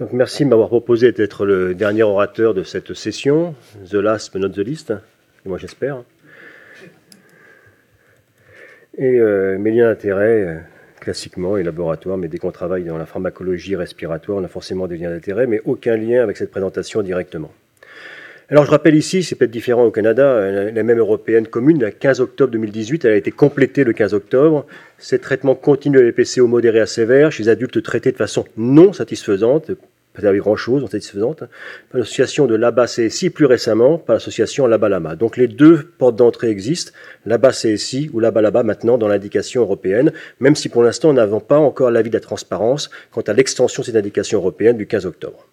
Donc, merci de m'avoir proposé d'être le dernier orateur de cette session, The Last but not the least, moi j'espère. Et euh, mes liens d'intérêt, euh, classiquement, et laboratoire, mais dès qu'on travaille dans la pharmacologie respiratoire, on a forcément des liens d'intérêt, mais aucun lien avec cette présentation directement. Alors je rappelle ici, c'est peut-être différent au Canada, la même européenne commune, le 15 octobre 2018, elle a été complétée le 15 octobre. Ces traitements continus de l'EPCO modéré à sévère chez adultes traités de façon non satisfaisante, pas avec grand-chose, non satisfaisante, par l'association de l'ABA-CSI, plus récemment par l'association LABA-LAMA. Donc les deux portes d'entrée existent, l'ABA-CSI ou LABA-LABA maintenant dans l'indication européenne, même si pour l'instant nous n'avons pas encore l'avis de la transparence quant à l'extension de cette indication européenne du 15 octobre.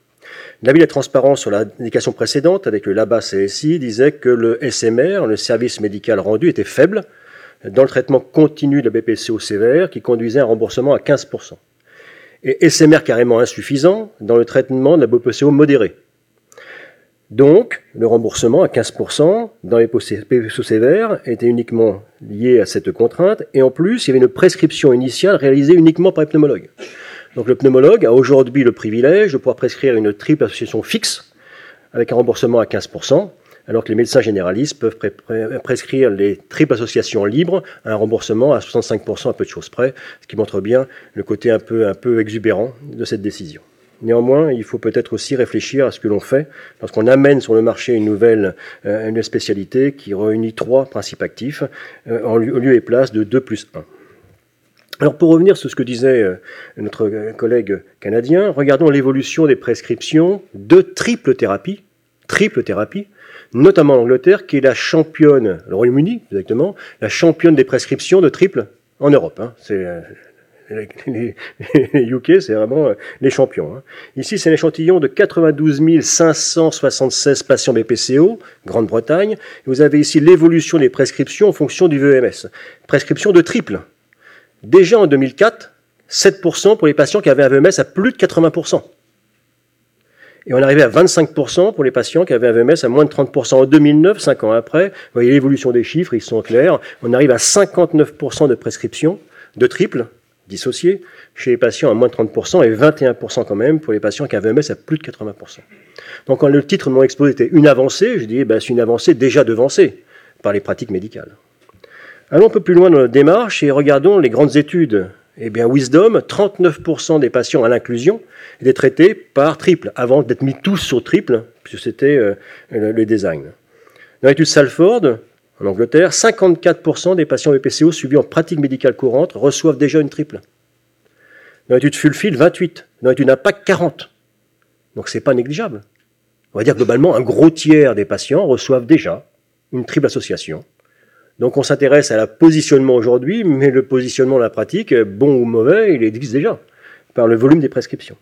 L'avis de la transparence sur l'indication précédente, avec le LABA CSI, disait que le SMR, le service médical rendu, était faible dans le traitement continu de la BPCO sévère qui conduisait à un remboursement à 15%. Et SMR carrément insuffisant dans le traitement de la BPCO modérée. Donc, le remboursement à 15% dans les BPCO sévères était uniquement lié à cette contrainte, et en plus, il y avait une prescription initiale réalisée uniquement par les pneumologues. Donc le pneumologue a aujourd'hui le privilège de pouvoir prescrire une triple association fixe avec un remboursement à 15%, alors que les médecins généralistes peuvent prescrire les triples associations libres à un remboursement à 65% à peu de choses près, ce qui montre bien le côté un peu, exubérant de cette décision. Néanmoins, il faut peut-être aussi réfléchir à ce que l'on fait lorsqu'on amène sur le marché une nouvelle euh, spécialité qui réunit trois principes actifs euh, en lieu et place de 2 plus 1. Alors pour revenir sur ce que disait euh, notre collègue canadien, regardons l'évolution des prescriptions de triple thérapie, triple thérapie, notamment en Angleterre, qui est la championne, le Royaume-Uni exactement, la championne des prescriptions de triple en Europe. Hein. C'est euh, les, UK, c'est vraiment euh, les champions. Hein. Ici, c'est l'échantillon de 92 576 patients BPCO, Grande-Bretagne. Vous avez ici l'évolution des prescriptions en fonction du VMS. Prescription de triple. Déjà en 2004, 7% pour les patients qui avaient un VMS à plus de 80%. Et on arrivait à 25% pour les patients qui avaient un VMS à moins de 30%. En 2009, 5 ans après, vous voyez l'évolution des chiffres, ils sont clairs. On arrive à 59% de prescriptions de triple dissociées chez les patients à moins de 30% et 21% quand même pour les patients qui avaient un VMS à plus de 80%. Donc quand le titre de mon exposé était une avancée, je dis ben, c'est une avancée déjà devancée par les pratiques médicales. Allons un peu plus loin dans notre démarche et regardons les grandes études. Eh bien, Wisdom, 39% des patients à l'inclusion étaient traités par triple, avant d'être mis tous sur triple, puisque c'était euh, le, design. Dans l'étude Salford, en Angleterre, 54% des patients BPCO suivis en pratique médicale courante reçoivent déjà une triple. Dans l'étude Fulfield, 28. Dans l'étude Impact, 40. Donc c'est pas négligeable. On va dire globalement, un gros tiers des patients reçoivent déjà une triple association donc on s'intéresse à la positionnement aujourd'hui, mais le positionnement de la pratique, bon ou mauvais, il existe déjà par le volume des prescriptions.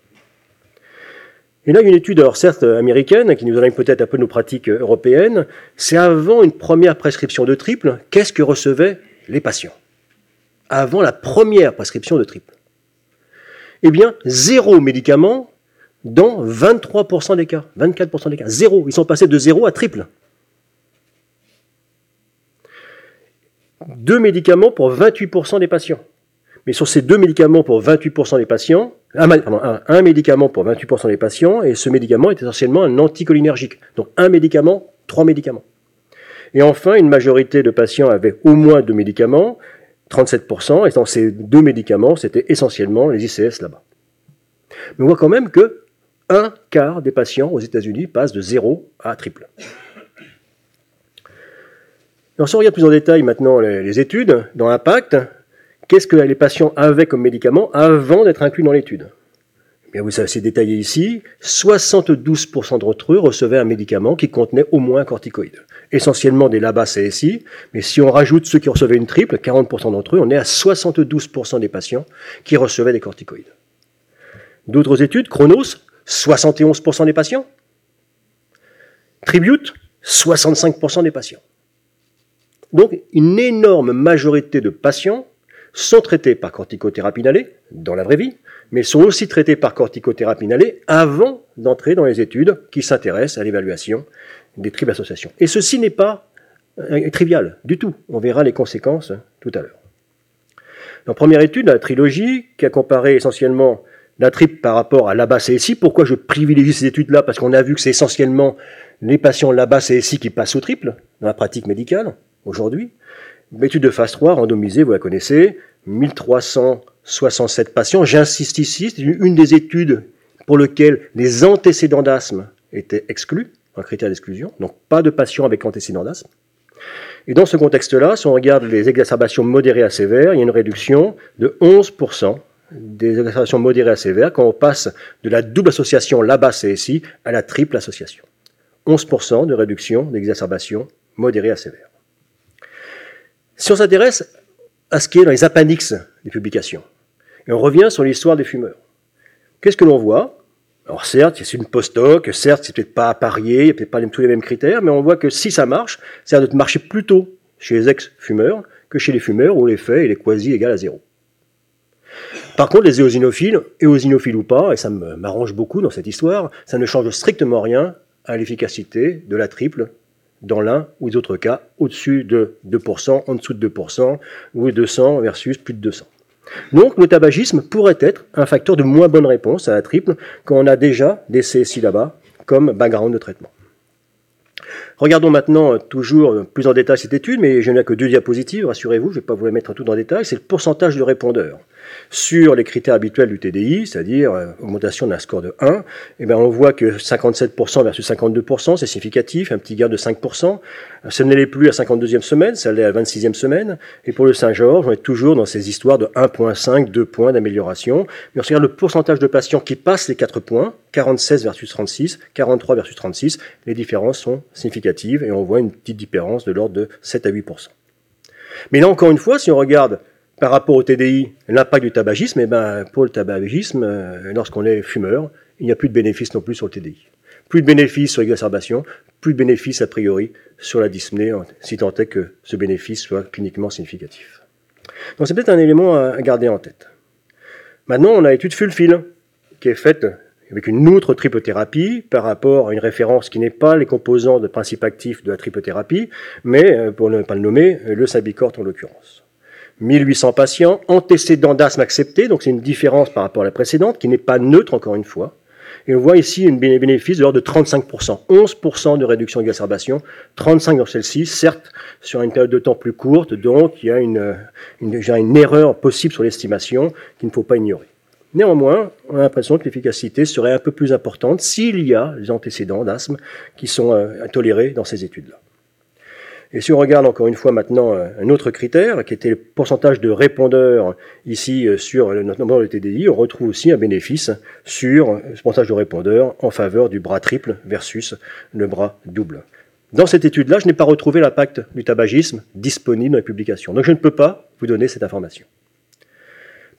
Et là, une étude, alors certes américaine, qui nous enlève peut-être un peu nos pratiques européennes, c'est avant une première prescription de triple, qu'est-ce que recevaient les patients? Avant la première prescription de triple. Eh bien, zéro médicament dans 23% des cas, 24% des cas. Zéro. Ils sont passés de zéro à triple. Deux médicaments pour 28% des patients. Mais sur ces deux médicaments pour 28% des patients, un, médicament pour 28% des patients, et ce médicament est essentiellement un anticholinergique. Donc un médicament, trois médicaments. Et enfin, une majorité de patients avaient au moins deux médicaments, 37%, et dans ces deux médicaments, c'était essentiellement les ICS là-bas. Mais on voit quand même que un quart des patients aux États-Unis passent de zéro à triple. Alors, si on regarde plus en détail maintenant les, études, dans Impact, qu'est-ce que les patients avaient comme médicament avant d'être inclus dans l'étude? Eh Bien, vous savez, c'est détaillé ici. 72% d'entre eux recevaient un médicament qui contenait au moins un corticoïde. Essentiellement des LABA CSI, mais si on rajoute ceux qui recevaient une triple, 40% d'entre eux, on est à 72% des patients qui recevaient des corticoïdes. D'autres études, Chronos, 71% des patients. Tribute, 65% des patients. Donc, une énorme majorité de patients sont traités par corticothérapie inhalée dans la vraie vie, mais sont aussi traités par corticothérapie inhalée avant d'entrer dans les études qui s'intéressent à l'évaluation des triples associations. Et ceci n'est pas euh, trivial du tout. On verra les conséquences tout à l'heure. Dans première étude, la trilogie, qui a comparé essentiellement la triple par rapport à l'ABA CSI. Pourquoi je privilégie ces études-là? Parce qu'on a vu que c'est essentiellement les patients l'ABA CSI qui passent au triple dans la pratique médicale aujourd'hui. L'étude de phase 3, randomisée, vous la connaissez, 1367 patients. J'insiste ici, c'est une des études pour lesquelles les antécédents d'asthme étaient exclus, un critère d'exclusion, donc pas de patients avec antécédents d'asthme. Et dans ce contexte-là, si on regarde les exacerbations modérées à sévères, il y a une réduction de 11% des exacerbations modérées à sévères quand on passe de la double association LABA-CSI à la triple association. 11% de réduction d'exacerbations modérées à sévères. Si on s'intéresse à ce qui est dans les appendix des publications, et on revient sur l'histoire des fumeurs, qu'est-ce que l'on voit? Alors certes, c'est une post-hoc, certes, c'est peut-être pas à parier, il n'y a peut-être pas tous les mêmes critères, mais on voit que si ça marche, ça de marcher plutôt chez les ex-fumeurs que chez les fumeurs où l'effet est quasi égal à zéro. Par contre, les éosinophiles, éosinophiles ou pas, et ça m'arrange beaucoup dans cette histoire, ça ne change strictement rien à l'efficacité de la triple dans l'un ou les autres cas, au-dessus de 2%, en dessous de 2%, ou 200 versus plus de 200. Donc le tabagisme pourrait être un facteur de moins bonne réponse à la triple quand on a déjà des CSI là-bas comme background de traitement. Regardons maintenant toujours plus en détail cette étude, mais je n'ai que deux diapositives, rassurez-vous, je ne vais pas vous les mettre tout en détail, c'est le pourcentage de répondeurs sur les critères habituels du TDI, c'est-à-dire euh, augmentation d'un score de 1, eh bien on voit que 57% versus 52%, c'est significatif, un petit gain de 5%. Ce n'est plus à 52e semaine, ça l'est à 26e semaine. Et pour le Saint-Georges, on est toujours dans ces histoires de 1.5, 2 points d'amélioration. Mais on regarde le pourcentage de patients qui passent les 4 points, 46 versus 36, 43 versus 36, les différences sont significatives et on voit une petite différence de l'ordre de 7 à 8%. Mais là encore une fois, si on regarde par rapport au TDI, l'impact du tabagisme, eh ben, pour le tabagisme, euh, lorsqu'on est fumeur, il n'y a plus de bénéfices non plus sur le TDI. Plus de bénéfices sur l'exacerbation, plus de bénéfices a priori sur la dyspnée, si tant est que ce bénéfice soit cliniquement significatif. Donc c'est peut-être un élément à garder en tête. Maintenant, on a l'étude Fulfil, qui est faite avec une autre tripothérapie par rapport à une référence qui n'est pas les composants de principe actif de la tripothérapie, mais, euh, pour ne pas le nommer, le Sabicort en l'occurrence. 1800 patients, antécédents d'asthme acceptés, donc c'est une différence par rapport à la précédente, qui n'est pas neutre encore une fois. Et on voit ici un bénéfice de l'ordre de 35%, 11% de réduction d'exacerbation, 35% dans celle-ci, certes sur une période de temps plus courte, donc il y a une, erreur possible sur l'estimation qu'il ne faut pas ignorer. Néanmoins, on a l'impression que l'efficacité serait un peu plus importante s'il y a les antécédents d'asthme qui sont euh, tolérés dans ces études-là. Et si on regarde encore une fois maintenant euh, un autre critère, qui était le pourcentage de répondeurs ici euh, sur notre nombre de TDI, on retrouve aussi un bénéfice sur ce pourcentage de répondeurs en faveur du bras triple versus le bras double. Dans cette étude-là, je n'ai pas retrouvé l'impact du tabagisme disponible dans les publications. Donc je ne peux pas vous donner cette information.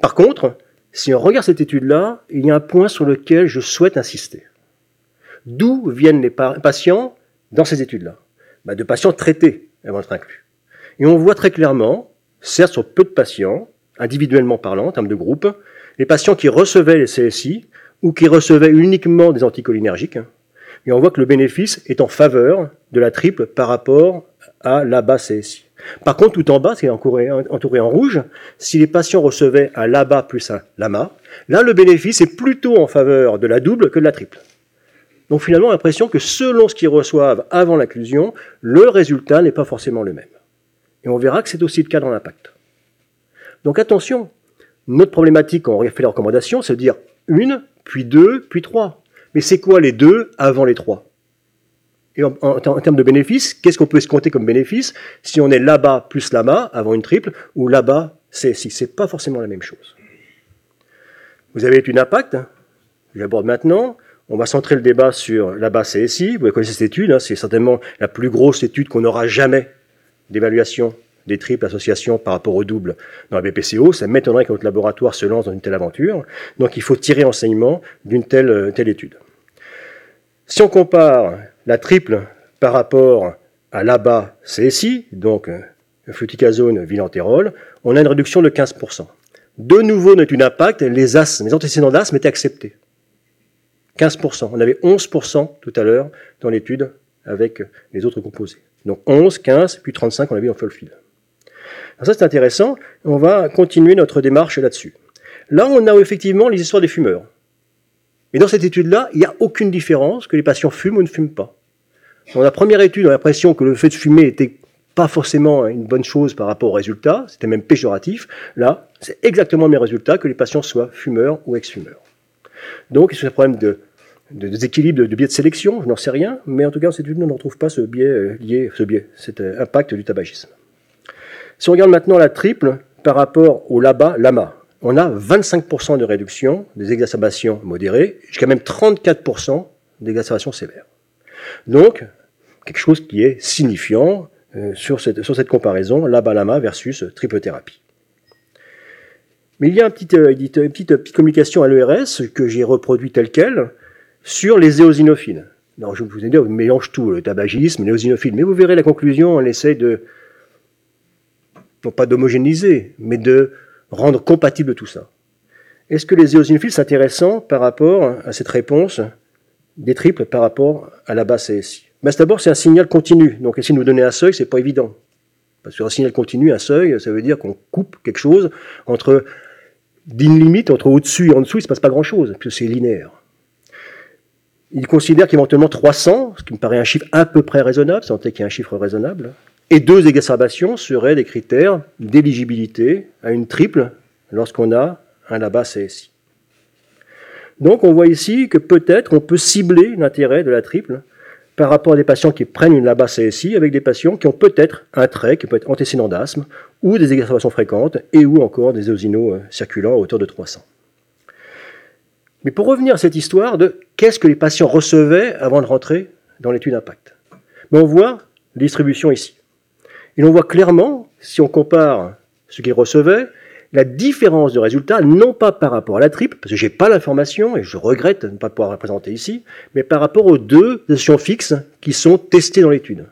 Par contre, si on regarde cette étude-là, il y a un point sur lequel je souhaite insister. D'où viennent les patients dans ces études-là? Bah, de patients traités avant d'être inclus. Et on voit très clairement, certes sur peu de patients, individuellement parlant, en termes de groupe, les patients qui recevaient les CSI ou qui recevaient uniquement des anticholinergiques, hein, et on voit que le bénéfice est en faveur de la triple par rapport à l'ABA CSI. Par contre, tout en bas, c'est entouré en rouge, si les patients recevaient un LABA plus un LAMA, là, le bénéfice est plutôt en faveur de la double que de la triple. Donc finalement, l'impression que selon ce qu'ils reçoivent avant l'inclusion, le résultat n'est pas forcément le même. Et on verra que c'est aussi le cas dans l'impact. Donc attention, notre problématique quand on fait les recommandations, c'est de dire une, puis deux, puis trois. Mais c'est quoi les deux avant les trois? Et en, termes de bénéfices, qu'est-ce qu'on peut se compter comme bénéfice si on est là-bas plus là-bas avant une triple ou là-bas c'est si c'est pas forcément la même chose? Vous avez une impact, j'aborde maintenant. On va centrer le débat sur la base CSI. Vous connaissez cette étude, hein, c'est certainement la plus grosse étude qu'on aura jamais d'évaluation des triples associations par rapport au double dans la BPCO. Ça m'étonnerait que notre laboratoire se lance dans une telle aventure. Donc il faut tirer enseignement d'une telle, euh, étude. Si on compare la triple par rapport à l'ABA CSI, donc euh, fluticasone, vilantérol, on a une réduction de 15%. De nouveau, notre impact, les, as, les antécédents d'asthme étaient acceptés. 15%. On avait 11% tout à l'heure dans l'étude avec les autres composés. Donc 11, 15, puis 35, on a vu en full field. Alors ça, c'est intéressant. On va continuer notre démarche là-dessus. Là, on a effectivement les histoires des fumeurs. Et dans cette étude-là, il n'y a aucune différence que les patients fument ou ne fument pas. Dans la première étude, on a l'impression que le fait de fumer était pas forcément une bonne chose par rapport aux résultats, c'était même péjoratif. Là, c'est exactement le même résultat que les patients soient fumeurs ou ex-fumeurs. Donc, c'est un problème de, déséquilibre, de, biais de sélection, je n'en sais rien, mais en tout cas, dans cette étude, on ne retrouve pas ce biais euh, lié, ce biais, cet euh, impact du tabagisme. Si on regarde maintenant la triple par rapport au LABA, LAMA, on a 25% de réduction des exacerbations modérées, jusqu'à même 34% d'exacerbations sévères. Donc, quelque chose qui est signifiant euh, sur, cette, sur, cette, comparaison, LABA-LAMA versus triple thérapie. Mais il y a euh, une petite, petite, communication à l'ERS que j'ai reproduit telle qu'elle sur les éosinophiles. Alors, je vous ai dit, on mélange tout, le tabagisme, les éosinophiles, mais vous verrez la conclusion, on essaie de, non pas d'homogénéiser, mais de rendre compatible tout ça. Est-ce que les éosinophiles sont intéressants par rapport à cette réponse des triples par rapport à la base CSI ben, D'abord, c'est un signal continu. Donc, essayer de nous donner un seuil, c'est pas évident. Parce qu'un signal continu, un seuil, ça veut dire qu'on coupe quelque chose entre d'une limite, entre au-dessus et en dessous, il se passe pas grand-chose, puisque c'est linéaire. Il considère qu'éventuellement 300, ce qui me paraît un chiffre à peu près raisonnable, sans qu'il y ait un chiffre raisonnable, et deux exacerbations seraient des critères d'éligibilité à une triple lorsqu'on a un LABA CSI. Donc on voit ici que peut-être on peut cibler l'intérêt de la triple par rapport à des patients qui prennent une LABA CSI avec des patients qui ont peut-être un trait, qui peut être antécédent d'asthme, ou des exacerbations fréquentes, et ou encore des eosinos euh, circulants à hauteur de 300. Mais pour revenir à cette histoire de qu'est-ce que les patients recevaient avant de rentrer dans l'étude d'impact, ben, on voit la distribution ici. Et l'on voit clairement, si on compare ce qu'ils recevaient, la différence de résultat, non pas par rapport à la triple, parce que je n'ai pas l'information et je regrette de ne pas pouvoir la présenter ici, mais par rapport aux deux sessions fixes qui sont testées dans l'étude.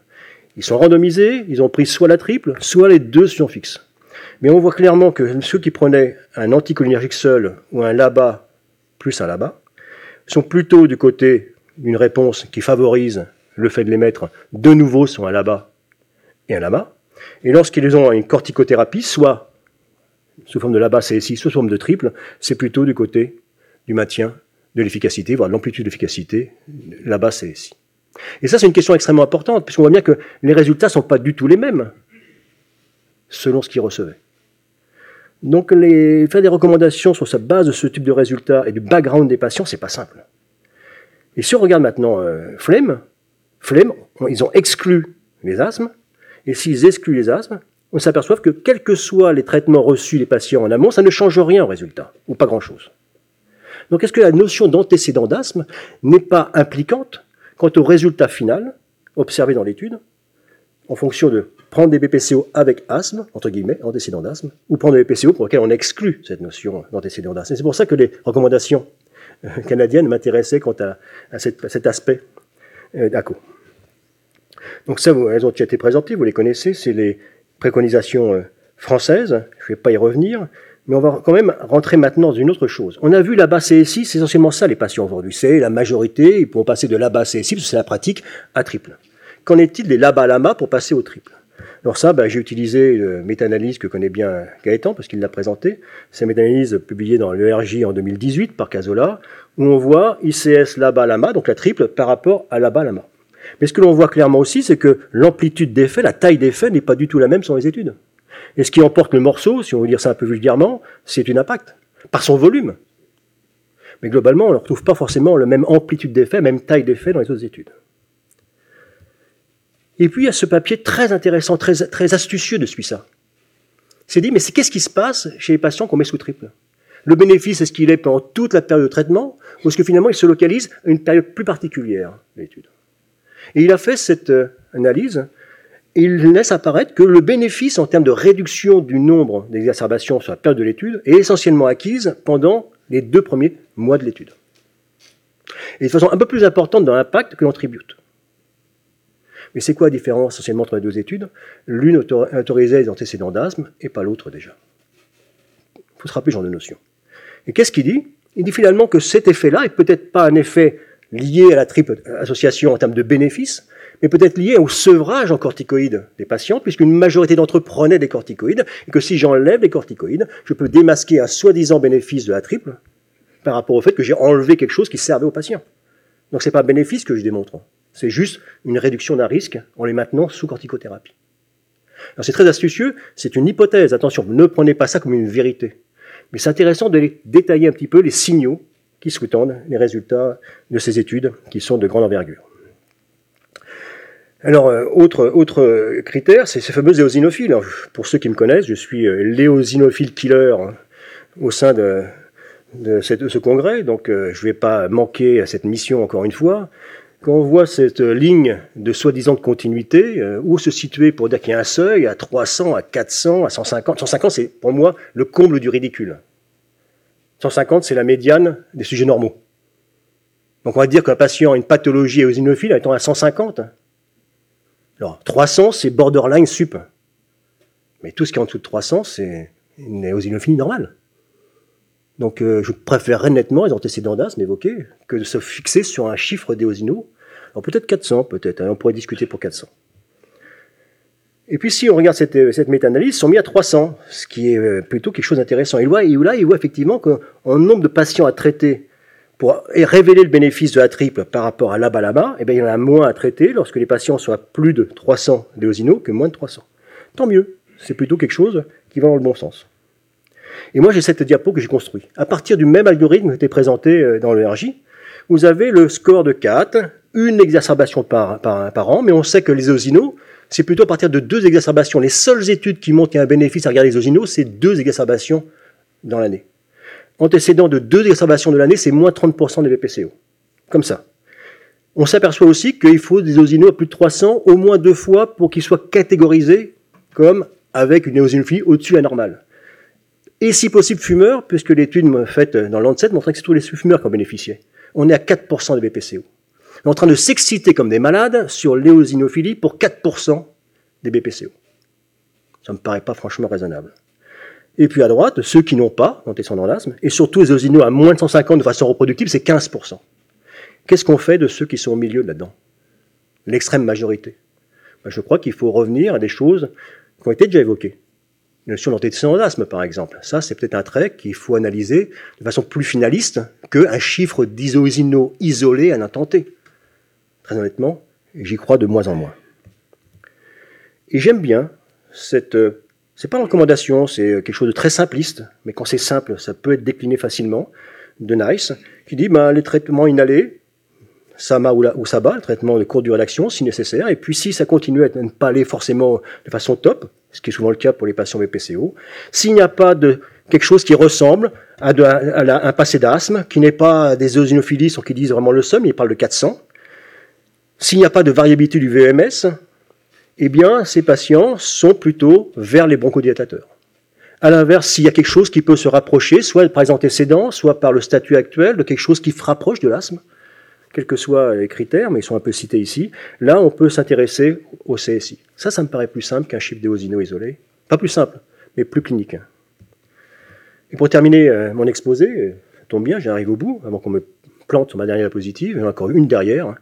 Ils sont randomisés, ils ont pris soit la triple, soit les deux sessions fixes. Mais on voit clairement que ceux qui prenaient un anticholinergique seul ou un LABA plus un LABA sont plutôt du côté d'une réponse qui favorise le fait de les mettre de nouveau sur un LABA et un LAMA, et lorsqu'ils ont une corticothérapie, soit sous forme de LABA CSI, soit sous forme de triple, c'est plutôt du côté du maintien de l'efficacité, voire de l'amplitude d'efficacité, LABA CSI. Et ça, c'est une question extrêmement importante, puisqu'on voit bien que les résultats ne sont pas du tout les mêmes selon ce qu'ils recevaient. Donc, faire des recommandations sur sa base de ce type de résultats et du background des patients, c'est pas simple. Et si on regarde maintenant euh, Flemme, ils ont exclu les asthmes, et s'ils excluent les asthmes, on s'aperçoit que quels que soient les traitements reçus des patients en amont, ça ne change rien au résultat, ou pas grand-chose. Donc est-ce que la notion d'antécédent d'asthme n'est pas impliquante quant au résultat final observé dans l'étude, en fonction de prendre des BPCO avec asthme, entre guillemets, antécédent d'asthme, ou prendre des BPCO pour lesquels on exclut cette notion d'antécédent d'asthme. C'est pour ça que les recommandations euh, canadiennes m'intéressaient quant à, cet aspect euh, d'ACO. Donc ça, elles ont été présentées, vous les connaissez, c'est les préconisations euh, françaises, je ne vais pas y revenir, mais on va quand même rentrer maintenant dans une autre chose. On a vu là-bas CSI, c'est essentiellement ça les patients aujourd'hui, c'est la majorité, ils pourront passer de là-bas CSI, parce que c'est la pratique, à triple. Qu'en est-il des là-bas lama pour passer au triple? Alors ça, ben, j'ai utilisé une méta-analyse que connaît bien Gaëtan, parce qu'il l'a présenté. C'est une méta-analyse publiée dans l'ERJ en 2018 par Casola, où on voit ICS LABA LAMA, donc la triple, par rapport à LABA LAMA. Mais ce que l'on voit clairement aussi, c'est que l'amplitude d'effet, la taille d'effet n'est pas du tout la même sur les études. Et ce qui emporte le morceau, si on veut dire ça un peu vulgairement, c'est une impact, par son volume. Mais globalement, on ne retrouve pas forcément la même amplitude d'effet, même taille d'effet dans les autres études. Et puis il y a ce papier très intéressant, très, très astucieux de ça. C'est dit, mais qu'est-ce qui se passe chez les patients qu'on met sous triple? Le bénéfice, est-ce qu'il est pendant toute la période de traitement, ou est-ce que finalement il se localise à une période plus particulière de l'étude? Et il a fait cette euh, analyse et il laisse apparaître que le bénéfice en termes de réduction du nombre d'exacerbations sur la période de l'étude est essentiellement acquise pendant les deux premiers mois de l'étude. Et de façon un peu plus importante dans l'impact que l'antribute. Mais c'est quoi la différence essentiellement entre les deux études? L'une autorisait les antécédents d'asthme et pas l'autre déjà. Il faut se rappeler ce genre de notion. Et qu'est-ce qu'il dit? Il dit finalement que cet effet-là est peut-être pas un effet lié à la triple association en termes de bénéfices, mais peut-être lié au sevrage en corticoïdes des patients, puisqu'une majorité d'entre eux prenaient des corticoïdes, et que si j'enlève les corticoïdes, je peux démasquer un soi-disant bénéfice de la triple par rapport au fait que j'ai enlevé quelque chose qui servait aux patients. Donc ce n'est pas un bénéfice que je démontre, c'est juste une réduction d'un risque en les maintenant sous corticothérapie. Alors c'est très astucieux, c'est une hypothèse, attention, ne prenez pas ça comme une vérité. Mais c'est intéressant de détailler un petit peu les signaux qui sous-tendent les résultats de ces études qui sont de grande envergure. Alors, euh, autre, critère, c'est ces fameux éosinophiles. pour ceux qui me connaissent, je suis euh, l'éosinophile killer hein, au sein de, de, ce congrès, donc euh, je ne vais pas manquer à cette mission encore une fois. Quand on voit cette ligne de soi-disant de continuité, où se situer pour dire qu'il y a un seuil à 300, à 400, à 150 150, c'est pour moi le comble du ridicule. 150, c'est la médiane des sujets normaux. Donc on va dire qu'un patient a une pathologie éosinophile étant à 150. Alors 300, c'est borderline sup. Mais tout ce qui est en dessous de 300, c'est une éosinophilie normale. Donc euh, je préférerais nettement les antécédents d'asthme évoqués que de se fixer sur un chiffre d'éosino. Alors peut-être 400, peut-être, hein, on pourrait discuter pour 400. Et puis si on regarde cette, méta-analyse, ils sont mis à 300, ce qui est euh, plutôt quelque chose d'intéressant. Et là, il voit effectivement qu'en nombre de patients à traiter pour révéler le bénéfice de la triple par rapport à l'ABA-LABA, eh bien, il y en a moins à traiter lorsque les patients sont à plus de 300 d'éosino que moins de 300. Tant mieux, c'est plutôt quelque chose qui va dans le bon sens. Et moi, j'ai cette diapo que j'ai construite. À partir du même algorithme qui était présenté euh, dans le RJ, vous avez le score de 4, une exacerbation par, an, mais on sait que les osinos, c'est plutôt à partir de deux exacerbations. Les seules études qui montrent qu'il y a un bénéfice à regarder les osinos, c'est deux exacerbations dans l'année. Antécédent de deux exacerbations de l'année, c'est moins 30% des BPCO. Comme ça. On s'aperçoit aussi qu'il faut des osinos à plus de 300 au moins deux fois pour qu'ils soient catégorisés comme avec une éosinophilie au-dessus de la normale. Et si possible fumeurs, puisque l'étude faite dans Lancet montrait que c'est tous les fumeurs qui en bénéficiaient. On est à 4% des BPCO en train de s'exciter comme des malades sur l'éosinophilie pour 4% des BPCO. Ça ne me paraît pas franchement raisonnable. Et puis à droite, ceux qui n'ont pas d'antécédent d'asthme, et surtout les osinos à moins de 150 de façon reproductive, c'est 15%. Qu'est-ce qu'on fait de ceux qui sont au milieu là-dedans L'extrême majorité. Ben, je crois qu'il faut revenir à des choses qui ont été déjà évoquées. La notion d'antécédent d'asthme, par exemple. Ça, c'est peut-être un trait qu'il faut analyser de façon plus finaliste qu'un chiffre d'isosinos isolé à T. Très honnêtement, j'y crois de moins en moins. Et j'aime bien cette. Euh, c'est pas une recommandation, c'est quelque chose de très simpliste, mais quand c'est simple, ça peut être décliné facilement, de Nice, qui dit ben, les traitements inhalés, SAMA ou, ou SABA, le traitement de courte durée d'action, si nécessaire, et puis si ça continue à ne pas aller forcément de façon top, ce qui est souvent le cas pour les patients BPCO, s'il n'y a pas de quelque chose qui ressemble à, un passé d'asthme, qui n'est pas des eosinophilies, sur qui disent vraiment le somme, il parle de 400, s'il n'y a pas de variabilité du VMS, eh bien, ces patients sont plutôt vers les bronchodilatateurs. À l'inverse, s'il y a quelque chose qui peut se rapprocher, soit par les antécédents, soit par le statut actuel, de quelque chose qui se rapproche de l'asthme, quels que soient les critères, mais ils sont un peu cités ici, là, on peut s'intéresser au CSI. Ça, ça me paraît plus simple qu'un chiffre d'éosino isolé. Pas plus simple, mais plus clinique. Et pour terminer euh, mon exposé, ça tombe bien, j'arrive au bout, avant qu'on me plante sur ma dernière positive, j'en ai encore une derrière.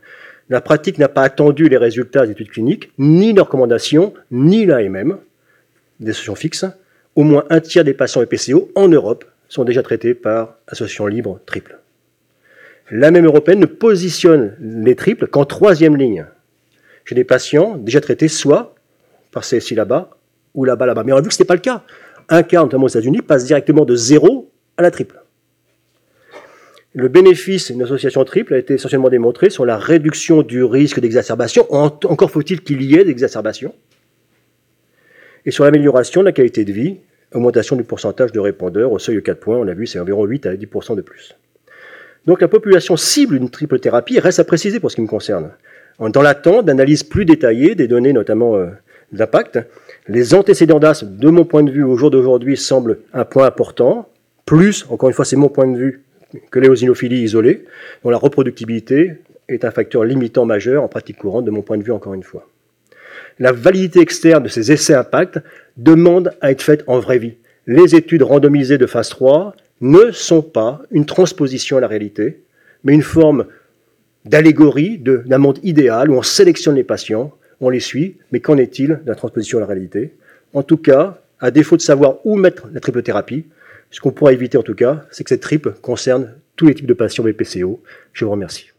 La pratique n'a pas attendu les résultats des études cliniques, ni les recommandations, ni l'AMM, des solutions fixes. Au moins un tiers des patients EPCO en Europe sont déjà traités par association libre triple. La même européenne ne positionne les triples qu'en troisième ligne. J'ai des patients déjà traités soit par CSI là-bas ou là-bas là-bas. Mais on a vu que ce n'était pas le cas. Un cas, notamment aux États-Unis, passe directement de zéro à la triple. Le bénéfice d'une association triple a été essentiellement démontré sur la réduction du risque d'exacerbation, encore faut-il qu'il y ait d'exacerbation, et sur l'amélioration de la qualité de vie, augmentation du pourcentage de répondeurs au seuil de 4 points, on l'a vu, c'est environ 8 à 10% de plus. Donc la population cible d'une triple thérapie reste à préciser pour ce qui me concerne. Dans l'attente d'analyses plus détaillées des données, notamment euh, d'impact, les antécédents d'asthme, de mon point de vue, au jour d'aujourd'hui, semblent un point important. Plus, encore une fois, c'est mon point de vue, que l'éosinophilie isolée, dont la reproductibilité est un facteur limitant majeur en pratique courante, de mon point de vue encore une fois. La validité externe de ces essais impact demande à être faite en vraie vie. Les études randomisées de phase 3 ne sont pas une transposition à la réalité, mais une forme d'allégorie d'un monde idéal où on sélectionne les patients, on les suit, mais qu'en est-il de la transposition à la réalité? En tout cas, à défaut de savoir où mettre la triple thérapie, ce qu'on pourra éviter en tout cas, c'est que cette triple concerne tous les types de patients BPCO. Je vous remercie.